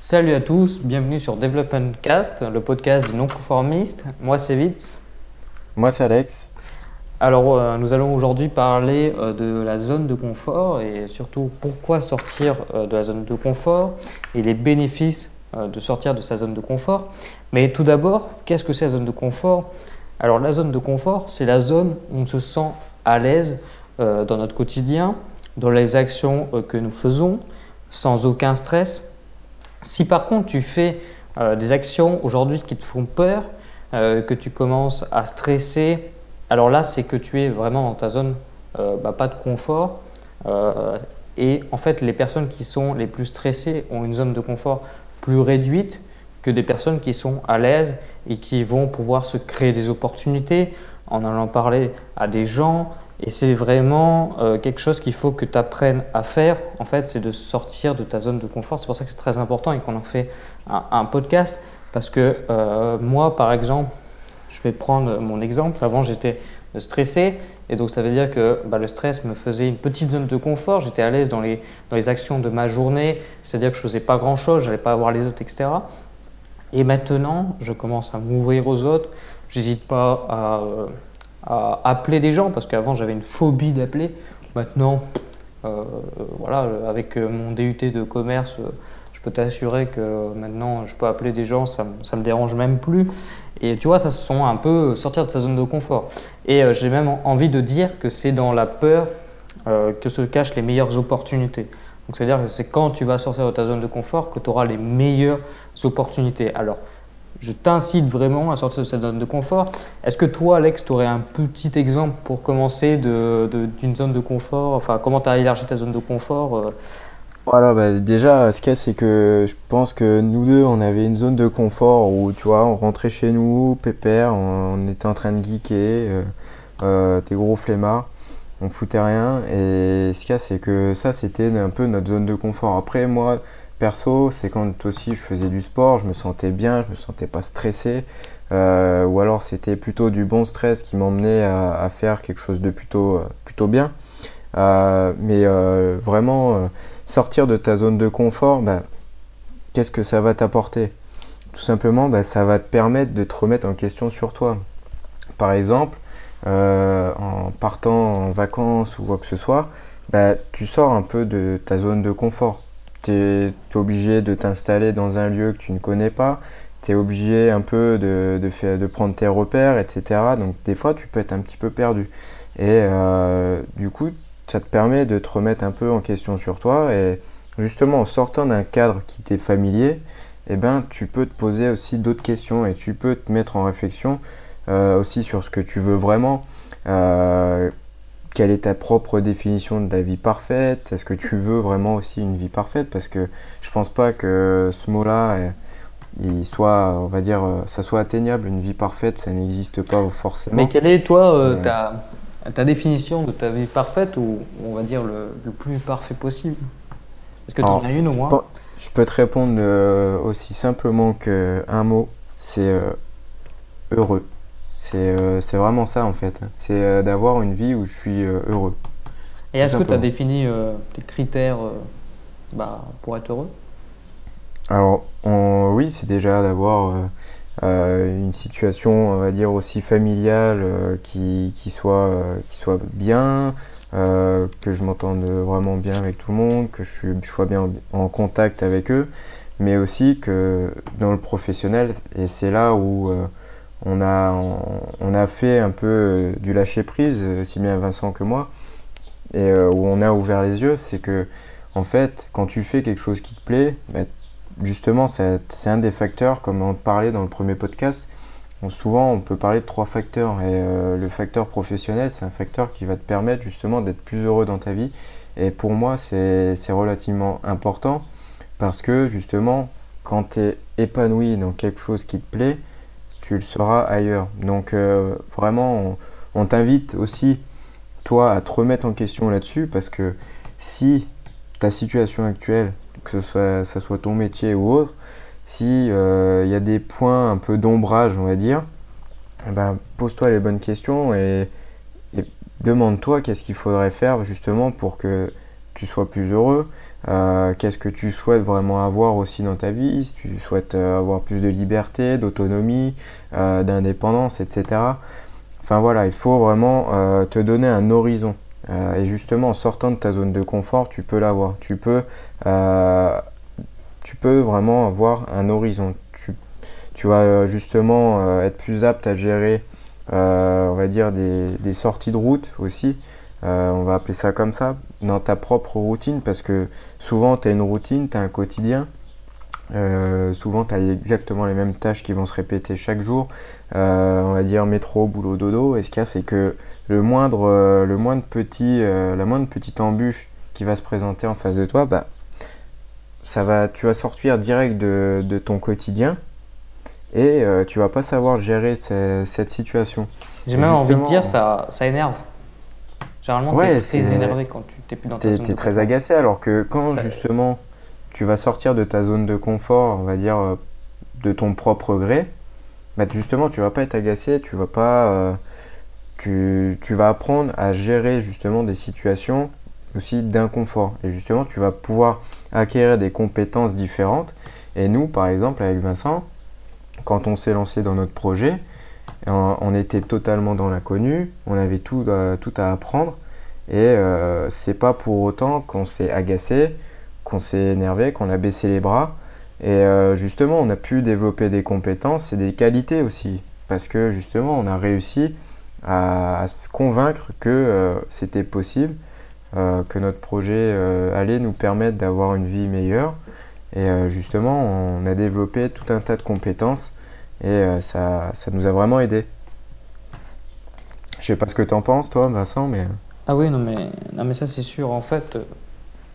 Salut à tous, bienvenue sur Development Cast, le podcast du non-conformiste. Moi c'est Vitz. Moi c'est Alex. Alors euh, nous allons aujourd'hui parler euh, de la zone de confort et surtout pourquoi sortir euh, de la zone de confort et les bénéfices de sortir de sa zone de confort. Mais tout d'abord, qu'est-ce que c'est la zone de confort? Alors la zone de confort, c'est la zone où on se sent à l'aise dans notre quotidien, dans les actions que nous faisons, sans aucun stress si par contre tu fais euh, des actions aujourd'hui qui te font peur, euh, que tu commences à stresser, alors là c'est que tu es vraiment dans ta zone euh, bah, pas de confort. et en fait les personnes qui sont les plus stressées ont une zone de confort plus réduite que des personnes qui sont à l'aise et qui vont pouvoir se créer des opportunités en allant parler à des gens, et c'est vraiment euh, quelque chose qu'il faut que tu apprennes à faire. En fait, c'est de sortir de ta zone de confort. C'est pour ça que c'est très important et qu'on en fait un, podcast. Parce que euh, moi, par exemple, je vais prendre mon exemple. Avant, j'étais stressé. Et donc, ça veut dire que bah, le stress me faisait une petite zone de confort. J'étais à l'aise dans les, dans les actions de ma journée. C'est-à-dire que je faisais pas grand-chose. Je n'allais pas voir les autres, etc. Et maintenant, je commence à m'ouvrir aux autres. J'hésite pas à. Euh, à appeler des gens, parce qu'avant j'avais une phobie d'appeler. Maintenant, euh, voilà, avec mon DUT de commerce, je peux t'assurer que maintenant je peux appeler des gens, ça, ça me dérange même plus. Et tu vois, ça se sont un peu sortir de sa zone de confort. Et euh, j'ai même envie de dire que c'est dans la peur euh, que se cachent les meilleures opportunités. Donc c'est-à-dire que c'est quand tu vas sortir de ta zone de confort que tu auras les meilleures opportunités. Alors, je t'incite vraiment à sortir de cette zone de confort. Est-ce que toi, Alex, tu aurais un petit exemple pour commencer d'une zone de confort? Enfin, comment tu as élargi ta zone de confort euh? Voilà, bah, déjà, ce qu'il y a, c'est que je pense que nous deux, on avait une zone de confort où, tu vois, on rentrait chez nous, pépère, on, était en train de geeker, euh, euh, des gros flemmards, on foutait rien. Et ce qu'il y a, c'est que ça, c'était un peu notre zone de confort. Après, moi, perso, c'est quand aussi je faisais du sport, je me sentais bien, je me sentais pas stressé, euh, ou alors c'était plutôt du bon stress qui m'emmenait à, faire quelque chose de plutôt, euh, plutôt bien. Euh, mais vraiment, sortir de ta zone de confort, bah, qu'est-ce que ça va t'apporter? Tout simplement, bah, ça va te permettre de te remettre en question sur toi. Par exemple, en partant en vacances ou quoi que ce soit, bah, tu sors un peu de ta zone de confort tu es, obligé de t'installer dans un lieu que tu ne connais pas, tu es obligé un peu de, de, faire, de prendre tes repères, etc. Donc des fois, tu peux être un petit peu perdu. Et euh, du coup, ça te permet de te remettre un peu en question sur toi. Et justement, en sortant d'un cadre qui t'est familier, eh ben, tu peux te poser aussi d'autres questions et tu peux te mettre en réflexion euh, aussi sur ce que tu veux vraiment. Euh, quelle est ta propre définition de la vie parfaite? Est-ce que tu veux vraiment aussi une vie parfaite? Parce que je pense pas que ce mot-là, euh, il soit, on va dire, euh, ça soit atteignable. Une vie parfaite, ça n'existe pas forcément. Mais quelle est, toi, euh, ta, ta, définition de ta vie parfaite ou on va dire le, plus parfait possible? Est-ce que tu en as une au moins? Je peux te répondre aussi simplement qu'un mot, c'est heureux. Euh, c'est vraiment ça en fait. C'est euh, d'avoir une vie où je suis euh, heureux. Et est-ce que tu as défini tes critères bah, pour être heureux? Alors oui, c'est déjà d'avoir une situation, on va dire, aussi familiale qui, qui, soit, qui soit bien, que je m'entende vraiment bien avec tout le monde, que je, je sois bien en contact avec eux, mais aussi que dans le professionnel, et c'est là où on a, on, a fait un peu euh, du lâcher prise, euh, si bien Vincent que moi, et euh, où on a ouvert les yeux, c'est que en fait, quand tu fais quelque chose qui te plaît, bah, justement, c'est un des facteurs, comme on parlait dans le premier podcast. souvent, on peut parler de trois facteurs, et le facteur professionnel, c'est un facteur qui va te permettre justement d'être plus heureux dans ta vie. Et pour moi, c'est relativement important parce que justement, quand tu es épanoui dans quelque chose qui te plaît, tu le seras ailleurs. Donc euh, vraiment, on, t'invite aussi, toi, à te remettre en question là-dessus, parce que si ta situation actuelle, que ce soit, ça soit ton métier ou autre, si euh, il y a des points un peu d'ombrage, on va dire, eh ben, pose-toi les bonnes questions et, demande-toi qu'est-ce qu'il faudrait faire justement pour que tu sois plus heureux. Qu'est-ce que tu souhaites vraiment avoir aussi dans ta vie, si tu souhaites avoir plus de liberté, d'autonomie, d'indépendance, etc. Enfin voilà, il faut vraiment te donner un horizon. et justement, en sortant de ta zone de confort, tu peux l'avoir. Tu peux, tu peux vraiment avoir un horizon. Tu, vas justement être plus apte à gérer euh, on va dire des, sorties de route aussi, euh, on va appeler ça comme ça, dans ta propre routine, parce que souvent tu as une routine, tu as un quotidien, euh, souvent tu as exactement les mêmes tâches qui vont se répéter chaque jour, on va dire métro, boulot, dodo, et ce qu'il y a c'est que le moindre, le moindre petit, la moindre petite embûche qui va se présenter en face de toi, bah, ça va, tu vas sortir direct de ton quotidien et euh, tu vas pas savoir gérer cette situation. J'ai même envie de dire ça, ça énerve. Généralement, tu es très énervé quand tu n'es plus dans ta zone. Tu es très agacé alors que quand justement tu vas sortir de ta zone de confort, on va dire euh, de ton propre gré, bah justement tu vas pas être agacé, tu vas pas. Euh, tu, tu, vas apprendre à gérer justement des situations aussi d'inconfort. Et justement, tu vas pouvoir acquérir des compétences différentes. Et nous, par exemple, avec Vincent, quand on s'est lancé dans notre projet, on, était totalement dans l'inconnu, on avait tout, euh, à apprendre. Et euh, c'est pas pour autant qu'on s'est agacé, qu'on s'est énervé, qu'on a baissé les bras. Et euh, justement, on a pu développer des compétences et des qualités aussi. Parce que justement, on a réussi à, se convaincre que c'était possible, que notre projet allait nous permettre d'avoir une vie meilleure. Et justement, on a développé tout un tas de compétences et euh, ça, ça nous a vraiment aidé. Je sais pas ce que tu en penses, toi, Vincent, mais. Ah oui, non, mais, non, mais ça, c'est sûr. En fait, euh,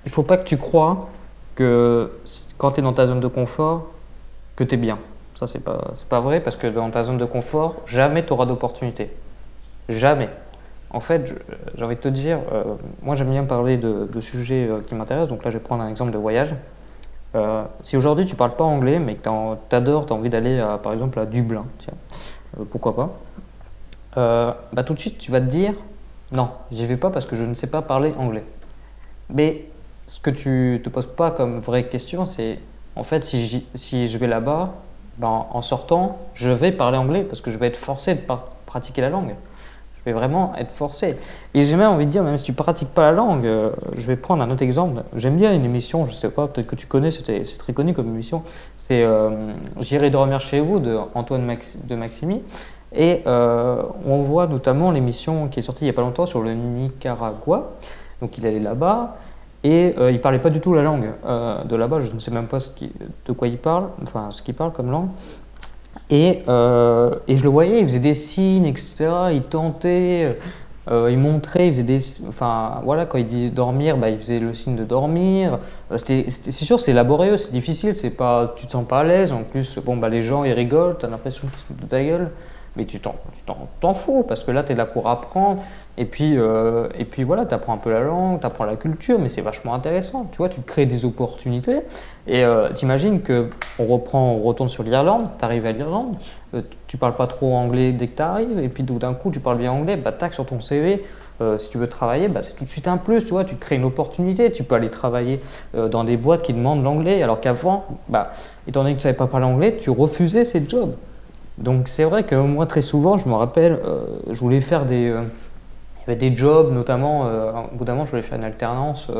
il faut pas que tu crois que quand tu es dans ta zone de confort, que tu es bien. Ça, c'est pas, pas vrai parce que dans ta zone de confort, jamais tu auras d'opportunité. Jamais. En fait, j'ai envie de te dire, euh, moi j'aime bien parler de, de sujets qui m'intéressent. Donc là, je vais prendre un exemple de voyage. Euh, si aujourd'hui tu parles pas anglais, mais que tu adores, tu as envie d'aller par exemple à Dublin, tiens, euh, pourquoi pas, euh, bah, tout de suite tu vas te dire non, j'y vais pas parce que je ne sais pas parler anglais. Mais ce que tu te poses pas comme vraie question, c'est en fait si, si je vais là-bas, ben, en sortant, je vais parler anglais parce que je vais être forcé de pratiquer la langue vais vraiment être forcé. Et j'ai même envie de dire, même si tu pratiques pas la langue, euh, je vais prendre un autre exemple. J'aime bien une émission, je sais pas, peut-être que tu connais, c'est très connu comme émission. C'est euh, J'irai dormir chez vous de Antoine de Maximi. Et euh, on voit notamment l'émission qui est sortie il y a pas longtemps sur le Nicaragua. Donc il allait là-bas et il parlait pas du tout la langue de là-bas. Je ne sais même pas de quoi il parle, enfin ce qu'il parle comme langue. Et, euh, et, je le voyais, il faisait des signes, etc. Il tentait, euh, il montrait, il faisait des. Enfin, voilà, quand il dit dormir, bah, il faisait le signe de dormir. Euh, c'est sûr, c'est laborieux, c'est difficile, c'est pas, tu te sens pas à l'aise. En plus, bon, bah, les gens, ils rigolent, tu as l'impression qu'ils se foutent de ta gueule mais tu t'en fous parce que là, tu es là pour apprendre. Et puis, euh, et puis voilà, tu apprends un peu la langue, tu apprends la culture, mais c'est vachement intéressant. Tu vois, tu crées des opportunités. Et euh, t'imagines que on reprend, on retourne sur l'Irlande, tu arrives à l'Irlande, euh, tu parles pas trop anglais dès que tu arrives, et puis d'un coup, tu parles bien anglais, bah tac, sur ton CV. Euh, si tu veux travailler, bah, c'est tout de suite un plus, tu vois, tu crées une opportunité, tu peux aller travailler dans des boîtes qui demandent l'anglais, alors qu'avant, bah, étant donné que tu savais pas parler anglais, tu refusais ces jobs. Donc c'est vrai que moi très souvent, je me rappelle, euh, je voulais faire des, euh, il des jobs, notamment, euh, au bout d'un moment, je voulais faire une alternance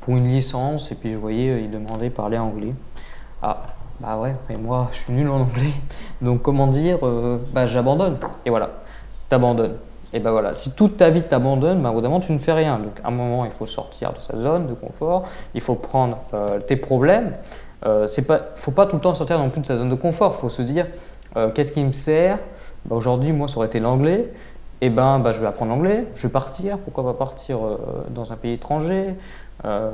pour une licence, et puis je voyais, ils demandaient parler anglais. Ah, bah ouais, mais moi, je suis nul en anglais. Donc comment dire, bah j'abandonne. Et voilà, t'abandonnes. Et bah voilà, si toute ta vie t'abandonne, bah, au bout d'un moment, tu ne fais rien. Donc à un moment, il faut sortir de sa zone de confort, il faut prendre tes problèmes. c'est pas, faut pas tout le temps sortir non plus de sa zone de confort. Il faut se dire, euh, qu'est-ce qui me sert? Bah, Aujourd'hui, moi, ça aurait été l'anglais. Eh ben, bah, je vais apprendre l'anglais, je vais partir, pourquoi pas partir euh, dans un pays étranger euh,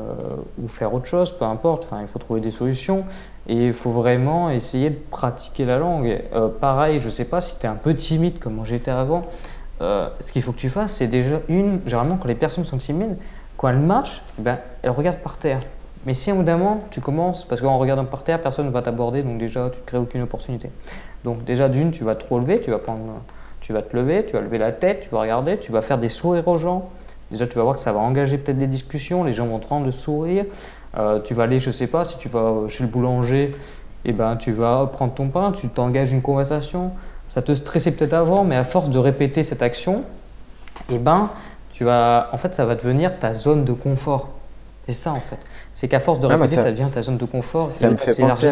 ou faire autre chose, peu importe, enfin, il faut trouver des solutions et il faut vraiment essayer de pratiquer la langue. pareil, je sais pas si tu es un peu timide comme j'étais avant, ce qu'il faut que tu fasses, c'est déjà une, généralement quand les personnes sont timides, quand elles marchent, eh ben, elles regardent par terre. Mais si un moment tu commences, parce qu'en regardant par terre, personne ne va t'aborder, donc déjà tu ne crées aucune opportunité. Donc déjà d'une, tu vas te relever, tu vas, prendre, tu vas te lever, tu vas lever la tête, tu vas regarder, tu vas faire des sourires aux gens. Déjà tu vas voir que ça va engager peut-être des discussions, les gens vont te rendre le sourire. Euh, tu vas aller, je sais pas, si tu vas chez le boulanger, eh ben, tu vas prendre ton pain, tu t'engages une conversation. Ça te stressait peut-être avant, mais à force de répéter cette action, eh ben, tu vas, en fait, ça va devenir ta zone de confort. C'est ça en fait. C'est qu'à force de répéter, ça, devient ta zone de confort. Ça me fait penser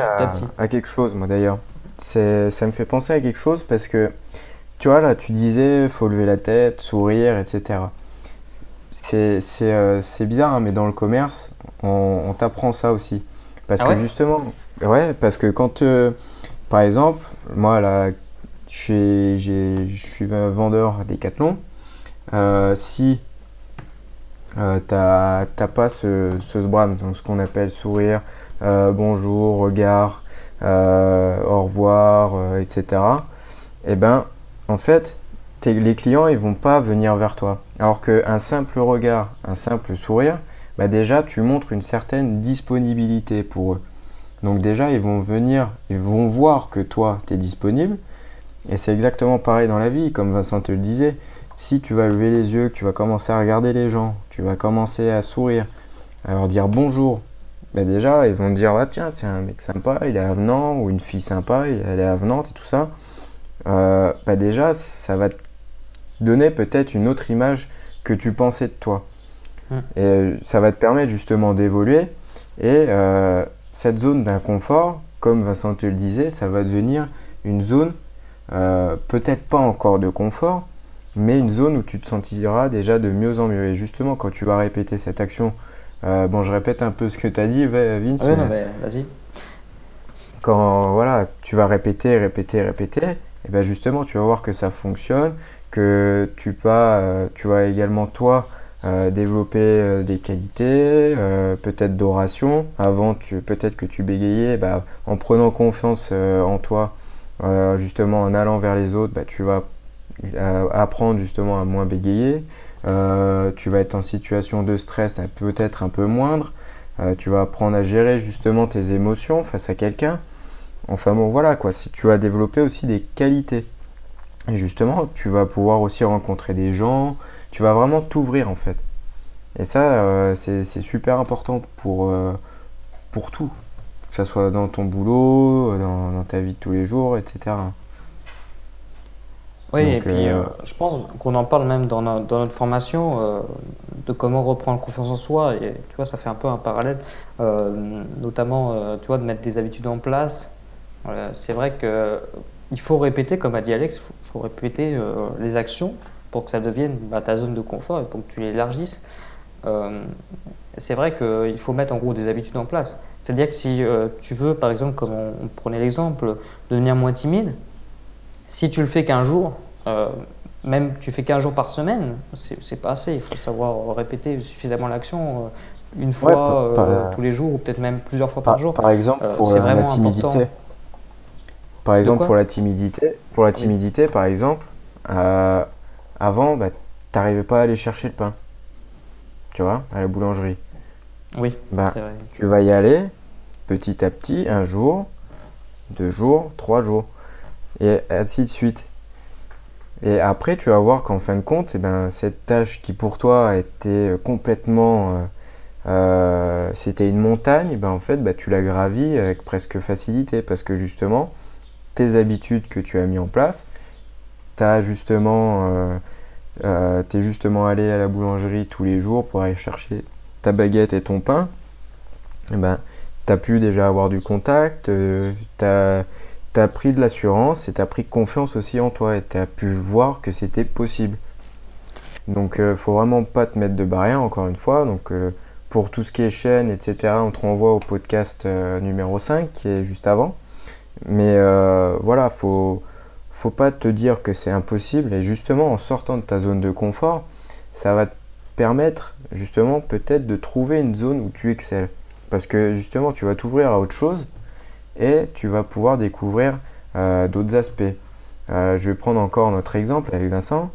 à, quelque chose, moi d'ailleurs. Ça me fait penser à quelque chose parce que, tu vois, là, tu disais, faut lever la tête, sourire, etc. C'est euh, bizarre, hein, mais dans le commerce, on, t'apprend ça aussi. Parce ah que justement, ouais, parce que quand, euh, par exemple, moi, là, je suis vendeur Decathlon. Euh, si euh, t'as pas ce, ce sbram, donc ce qu'on appelle sourire, euh, bonjour, regard, euh, au revoir, etc. Et eh ben, en fait, les clients ils vont pas venir vers toi. Alors qu'un simple regard, un simple sourire, bah déjà tu montres une certaine disponibilité pour eux. Donc déjà ils vont venir, ils vont voir que toi tu es disponible. Et c'est exactement pareil dans la vie, comme Vincent te le disait si tu vas lever les yeux, que tu vas commencer à regarder les gens, tu vas commencer à sourire, à leur dire bonjour, ben déjà, ils vont te dire ah, tiens, c'est un mec sympa, il est avenant, ou une fille sympa, elle est avenante et tout ça. Euh, ben déjà, ça va te donner peut-être une autre image que tu pensais de toi. Hum. Et euh, ça va te permettre justement d'évoluer. Et euh, cette zone d'inconfort, comme Vincent te le disait, ça va devenir une zone, peut-être pas encore de confort, mais une zone où tu te sentiras déjà de mieux en mieux. Et justement, quand tu vas répéter cette action, euh, bon, je répète un peu ce que tu as dit, Vince. Oui, mais... vas-y. Quand voilà, tu vas répéter, répéter, répéter, et ben justement, tu vas voir que ça fonctionne, que tu, pas, euh, tu vas également, toi, euh, développer des qualités, peut-être d'oration. Avant, peut-être que tu bégayais, bah, en prenant confiance en toi, justement en allant vers les autres, bah, tu vas apprendre justement à moins bégayer. Euh, tu vas être en situation de stress peut-être un peu moindre. Euh, tu vas apprendre à gérer justement tes émotions face à quelqu'un. Enfin bon voilà quoi, si tu vas développer aussi des qualités. Et justement, tu vas pouvoir aussi rencontrer des gens, tu vas vraiment t'ouvrir en fait. Et ça, euh, c'est super important pour, pour tout. Que ce soit dans ton boulot, dans, dans, ta vie de tous les jours, etc. Oui, et puis euh, euh, je pense qu'on en parle même dans, notre formation euh, de comment reprendre confiance en soi. Et tu vois, ça fait un peu un parallèle, notamment, tu vois, de mettre des habitudes en place. c'est vrai qu'il faut répéter, comme a dit Alex, il faut, répéter les actions pour que ça devienne bah, ta zone de confort et pour que tu l'élargisses. c'est vrai qu'il faut mettre en gros des habitudes en place. C'est-à-dire que si tu veux, par exemple, comme on prenait l'exemple, devenir moins timide, si tu le fais qu'un jour, euh, même tu fais qu'un jour par semaine, c'est pas assez. Il faut savoir répéter suffisamment l'action euh, une fois euh, tous les jours ou peut-être même plusieurs fois par, jour. Par exemple, pour la timidité. Par exemple, pour la timidité, pour la timidité, par exemple, avant, bah, tu n'arrivais pas à aller chercher le pain. Tu vois, à la boulangerie. Oui. Bah, tu vas y aller petit à petit, un jour, deux jours, trois jours et ainsi de suite. Et après, tu vas voir qu'en fin de compte, eh ben, cette tâche qui pour toi était complètement... Euh, euh, c'était une montagne, eh ben, en fait, bah, tu la gravis avec presque facilité parce que justement, tes habitudes que tu as mis en place, tu justement, euh, es justement allé à la boulangerie tous les jours pour aller chercher ta baguette et ton pain, eh ben, tu as pu déjà avoir du contact, tu as tu as pris de l'assurance et tu as pris confiance aussi en toi et tu as pu voir que c'était possible. Donc, euh, faut vraiment pas te mettre de barrière, encore une fois. Donc, euh, pour tout ce qui est chaîne, etc., on te renvoie au podcast euh, numéro 5 qui est juste avant. Mais voilà, faut, faut pas te dire que c'est impossible. Et justement, en sortant de ta zone de confort, ça va te permettre, justement, peut-être de trouver une zone où tu excelles. Parce que justement, tu vas t'ouvrir à autre chose et tu vas pouvoir découvrir euh, d'autres aspects. Euh, je vais prendre encore notre exemple avec Vincent.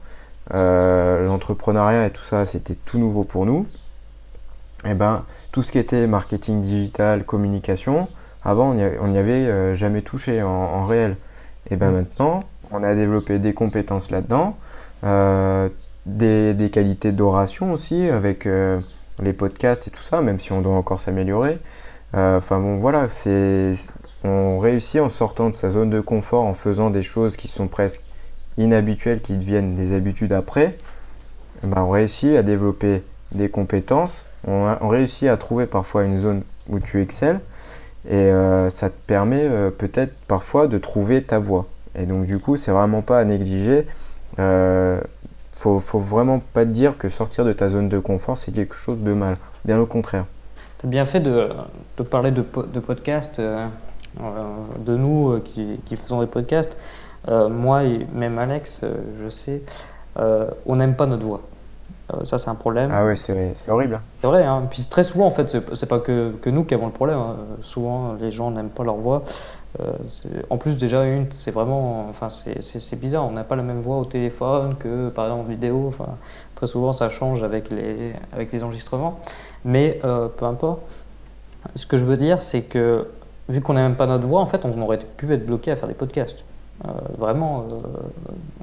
Euh, l'entrepreneuriat et tout ça, c'était tout nouveau pour nous. Et eh ben, tout ce qui était marketing digital, communication, avant, on n'y avait jamais touché en, réel. Et ben maintenant, on a développé des compétences là-dedans, des, qualités d'oration aussi, avec les podcasts et tout ça, même si on doit encore s'améliorer. Enfin bon, voilà, c'est on réussit en sortant de sa zone de confort, en faisant des choses qui sont presque inhabituelles, qui deviennent des habitudes après. Ben, on réussit à développer des compétences, on, réussit à trouver parfois une zone où tu excelles, et euh, ça te permet euh, peut-être parfois de trouver ta voie. Et donc du coup, c'est vraiment pas à négliger. Euh, faut, faut vraiment pas te dire que sortir de ta zone de confort, c'est quelque chose de mal. Bien au contraire. As bien fait de, de parler de, de podcast, euh, de nous qui, qui, faisons des podcasts. moi et même Alex, je sais, on n'aime pas notre voix. Euh, ça, c'est un problème. Ah ouais, c'est horrible. Hein. C'est vrai. Hein. Puis très souvent, en fait, c'est pas que, que, nous qui avons le problème. Hein. Souvent, les gens n'aiment pas leur voix. Euh, en plus, déjà, une, c'est vraiment. Enfin, c'est bizarre. On n'a pas la même voix au téléphone que, par exemple, en vidéo. Enfin, très souvent, ça change avec les, avec les enregistrements. Mais euh, peu importe. Ce que je veux dire, c'est que, vu qu'on n'aime pas notre voix, en fait, on aurait pu être bloqué à faire des podcasts. vraiment,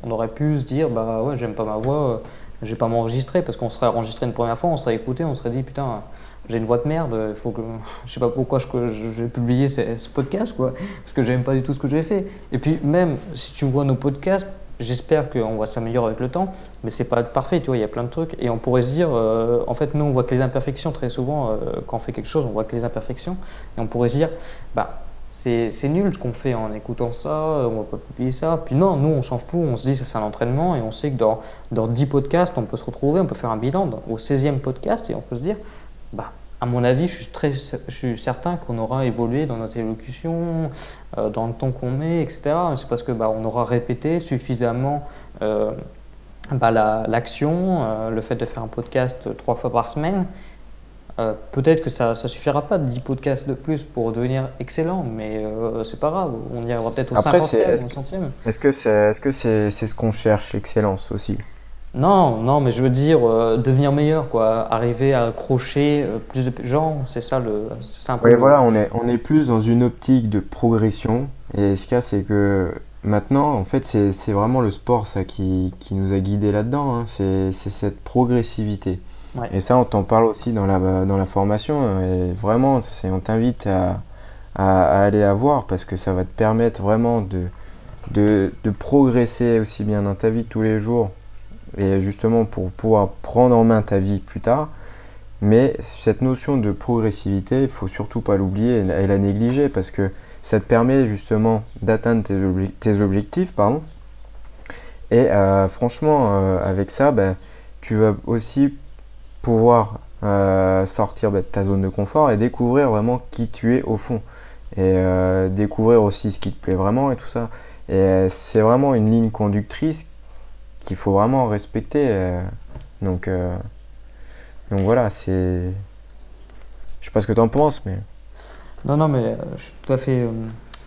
on aurait pu se dire, bah ouais, j'aime pas ma voix je vais pas m'enregistrer parce qu'on serait enregistré une première fois, on serait écouté, on serait dit putain, j'ai une voix de merde, faut que je sais pas pourquoi je, je vais publier ce, podcast quoi, parce que j'aime pas du tout ce que j'ai fait. Et puis même si tu vois nos podcasts, j'espère qu'on va s'améliorer avec le temps, mais c'est pas parfait, tu vois, il y a plein de trucs et on pourrait se dire, euh, en fait, nous on voit que les imperfections très souvent euh, quand on fait quelque chose, on voit que les imperfections et on pourrait se dire, bah c'est nul ce qu'on fait en écoutant ça, on va pas publier ça. Puis non, nous on s'en fout, on se dit c'est un entraînement et on sait que dans, dans 10 podcasts, on peut se retrouver, on peut faire un bilan au 16e podcast et on peut se dire, bah, à mon avis, je suis, très, certain qu'on aura évolué dans notre élocution, euh, dans le temps qu'on met, etc. C'est parce que bah, on aura répété suffisamment euh, bah, l'action, euh, le fait de faire un podcast trois fois par semaine. Euh, peut-être que ça ne suffira pas de 10 podcasts de plus pour devenir excellent, mais euh, c'est pas grave, on y arrivera peut-être au 50e, au centième. Est-ce que c'est est -ce c'est ce qu'on cherche, l'excellence aussi? Non, non, mais je veux dire euh, devenir meilleur, quoi. arriver à accrocher plus de gens, c'est ça le simple. Oui, voilà, on est, on est plus dans une optique de progression, et ce cas c'est que maintenant, en fait, c'est vraiment le sport ça, qui, qui nous a guidés là-dedans, hein. c'est cette progressivité. Et ça, on t'en parle aussi dans la, dans la formation. Hein, et vraiment, on t'invite à, à, aller la voir parce que ça va te permettre vraiment de, de, de, progresser aussi bien dans ta vie tous les jours et justement pour pouvoir prendre en main ta vie plus tard. Mais cette notion de progressivité, il faut surtout pas l'oublier et, la négliger parce que ça te permet justement d'atteindre tes, objectifs. Pardon. Et euh, franchement, euh, avec ça, ben, tu vas aussi pouvoir euh, sortir bah, de ta zone de confort et découvrir vraiment qui tu es au fond. Et euh, découvrir aussi ce qui te plaît vraiment et tout ça. Et euh, c'est vraiment une ligne conductrice qu'il faut vraiment respecter. donc, donc voilà, c'est. Je sais pas ce que tu en penses, mais. Non, non, mais je suis tout à fait,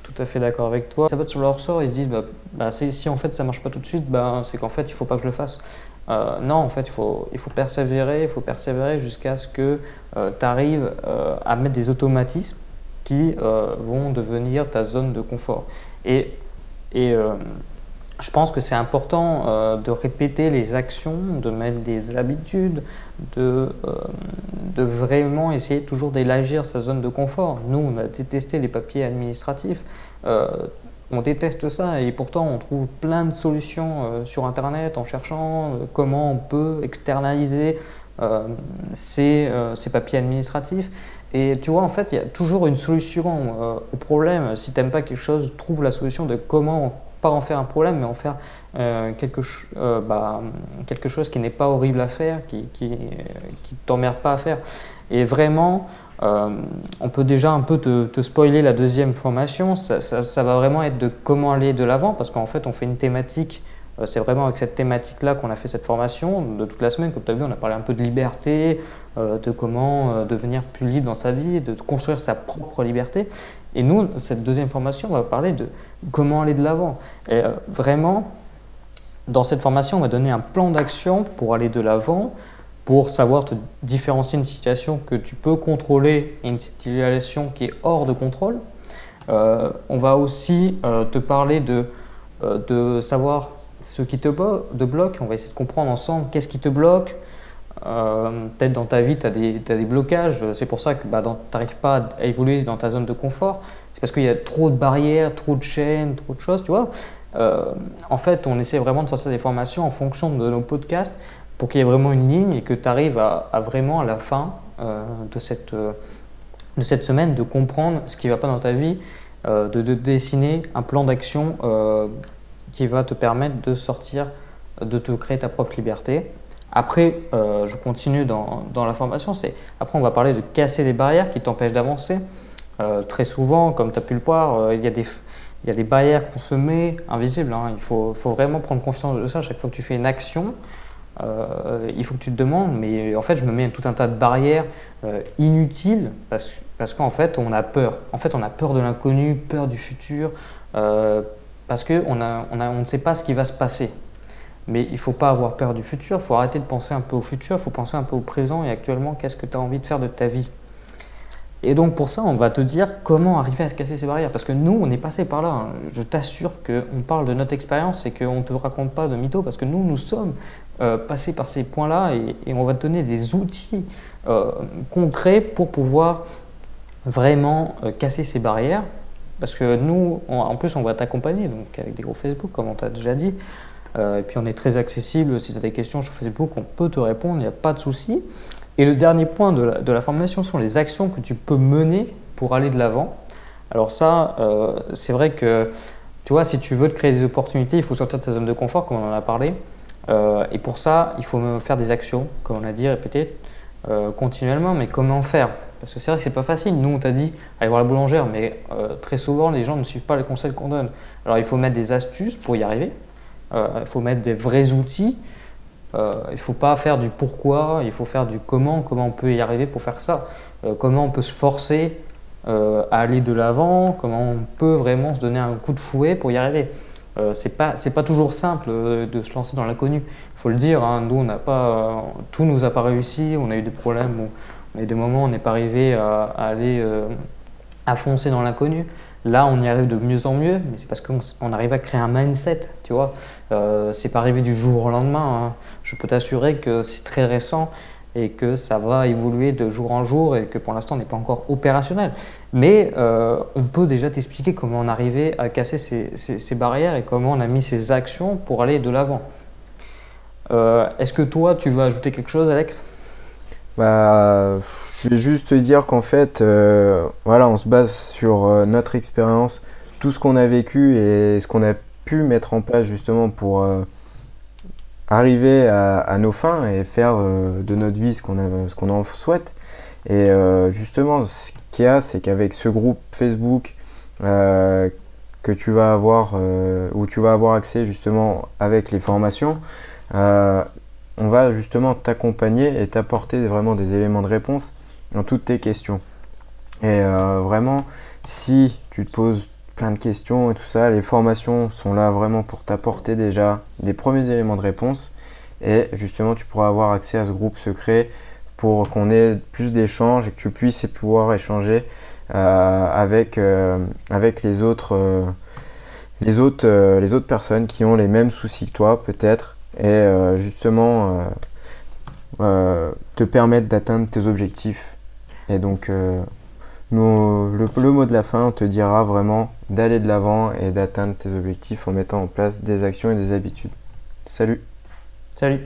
tout à fait d'accord avec toi. Ça va sur leur sort, ils se disent bah, bah si en fait ça marche pas tout de suite, bah, c'est qu'en fait il faut pas que je le fasse. Euh, non, en fait, il faut, persévérer, il faut persévérer jusqu'à ce que euh, tu arrives euh, à mettre des automatismes qui vont devenir ta zone de confort. Et, je pense que c'est important de répéter les actions, de mettre des habitudes, de, de vraiment essayer toujours d'élargir sa zone de confort. Nous, on a détesté les papiers administratifs on déteste ça et pourtant on trouve plein de solutions euh, sur Internet en cherchant euh, comment on peut externaliser euh, ces, papiers administratifs. Et tu vois, en fait, il y a toujours une solution au problème. Si tu n'aimes pas quelque chose, trouve la solution de comment, pas en faire un problème, mais en faire quelque, bah, quelque, chose qui n'est pas horrible à faire, qui ne t'emmerde pas à faire. Et vraiment, euh, on peut déjà un peu te, spoiler la deuxième formation. Ça, va vraiment être de comment aller de l'avant, parce qu'en fait, on fait une thématique. Euh, c'est vraiment avec cette thématique-là qu'on a fait cette formation de toute la semaine. Comme tu as vu, on a parlé un peu de liberté, euh, de comment devenir plus libre dans sa vie, de construire sa propre liberté. Et nous, cette deuxième formation, on va parler de comment aller de l'avant. Et vraiment, dans cette formation, on va donner un plan d'action pour aller de l'avant, pour savoir te différencier une situation que tu peux contrôler et une situation qui est hors de contrôle. Euh, on va aussi euh, te parler de, euh, de savoir ce qui te, bloque. On va essayer de comprendre ensemble qu'est-ce qui te bloque, peut-être dans ta vie, tu as, des blocages. C'est pour ça que bah, tu n'arrives pas à évoluer dans ta zone de confort. C'est parce qu'il y a trop de barrières, trop de chaînes, trop de choses, tu vois. en fait, on essaie vraiment de sortir des formations en fonction de nos podcasts pour qu'il y ait vraiment une ligne et que tu arrives à, vraiment, à la fin de cette de cette semaine de comprendre ce qui ne va pas dans ta vie, euh, de, dessiner un plan d'action euh, qui va te permettre de sortir, de te créer ta propre liberté. Après, euh, je continue dans, dans la formation, c'est après on va parler de casser les barrières qui t'empêchent d'avancer. très souvent, comme tu as pu le voir, il y, a des, y a des barrières qu'on se met invisibles. Hein. Il faut, faut, vraiment prendre conscience de ça. Chaque fois que tu fais une action, euh, il faut que tu te demandes, mais en fait, je me mets tout un tas de barrières euh, inutiles parce, parce qu'en fait, on a peur. En fait, on a peur de l'inconnu, peur du futur, euh, parce qu'on on, a, on, on ne sait pas ce qui va se passer. Mais il ne faut pas avoir peur du futur, il faut arrêter de penser un peu au futur, il faut penser un peu au présent et actuellement, qu'est-ce que tu as envie de faire de ta vie? Et donc pour ça, on va te dire comment arriver à se casser ces barrières. Parce que nous, on est passé par là. Hein. Je t'assure qu'on parle de notre expérience et qu'on ne te raconte pas de mythos. Parce que nous, nous sommes euh, passés par ces points-là et, on va te donner des outils euh, concrets pour pouvoir vraiment euh, casser ces barrières. Parce que nous, en plus, on va t'accompagner donc avec des groupes Facebook, comme on t'a déjà dit. et puis on est très accessible. Si tu as des questions sur Facebook, on peut te répondre, il n'y a pas de souci. Et le dernier point de la, formation sont les actions que tu peux mener pour aller de l'avant. Alors ça, c'est vrai que, tu vois, si tu veux te créer des opportunités, il faut sortir de ta zone de confort, comme on en a parlé. Euh, et pour ça, il faut faire des actions, comme on a dit, répéter euh, continuellement. Mais comment faire? Parce que c'est vrai que c'est pas facile. Nous, on t'a dit, allez voir la boulangère, mais très souvent, les gens ne suivent pas les conseils qu'on donne. Alors, il faut mettre des astuces pour y arriver. il faut mettre des vrais outils. Euh, il ne faut pas faire du pourquoi, il faut faire du comment, comment on peut y arriver pour faire ça, euh, comment on peut se forcer euh, à aller de l'avant, comment on peut vraiment se donner un coup de fouet pour y arriver? C'est pas c'est pas toujours simple de se lancer dans l'inconnu. Il faut le dire. Hein, nous on n'a pas tout nous a pas réussi. On a eu des problèmes. Où, on a des moments on n'est pas arrivé à, aller à foncer dans l'inconnu. Là, on y arrive de mieux en mieux, mais c'est parce qu'on arrive à créer un mindset, tu vois. Euh, c'est pas arrivé du jour au lendemain. Hein. Je peux t'assurer que c'est très récent et que ça va évoluer de jour en jour et que pour l'instant, on n'est pas encore opérationnel. Mais euh, on peut déjà t'expliquer comment on arrivait à casser ces, barrières et comment on a mis ces actions pour aller de l'avant. Euh, est-ce que toi, tu veux ajouter quelque chose, Alex? Bah, je vais juste te dire qu'en fait, euh, voilà, on se base sur notre expérience, tout ce qu'on a vécu et ce qu'on a pu mettre en place justement pour arriver à, nos fins et faire de notre vie ce qu'on qu'on en souhaite. Et justement, ce qu'il y a, c'est qu'avec ce groupe Facebook que tu vas avoir, où tu vas avoir accès justement avec les formations, on va justement t'accompagner et t'apporter vraiment des éléments de réponse dans toutes tes questions. Et euh, vraiment, si tu te poses plein de questions et tout ça, les formations sont là vraiment pour t'apporter déjà des premiers éléments de réponse. Et justement, tu pourras avoir accès à ce groupe secret pour qu'on ait plus d'échanges et que tu puisses pouvoir échanger euh, avec, euh, avec les autres, les, autres, les autres personnes qui ont les mêmes soucis que toi, peut-être, et justement te permettre d'atteindre tes objectifs. Et donc, euh, le, le, mot de la fin te dira vraiment d'aller de l'avant et d'atteindre tes objectifs en mettant en place des actions et des habitudes. Salut Salut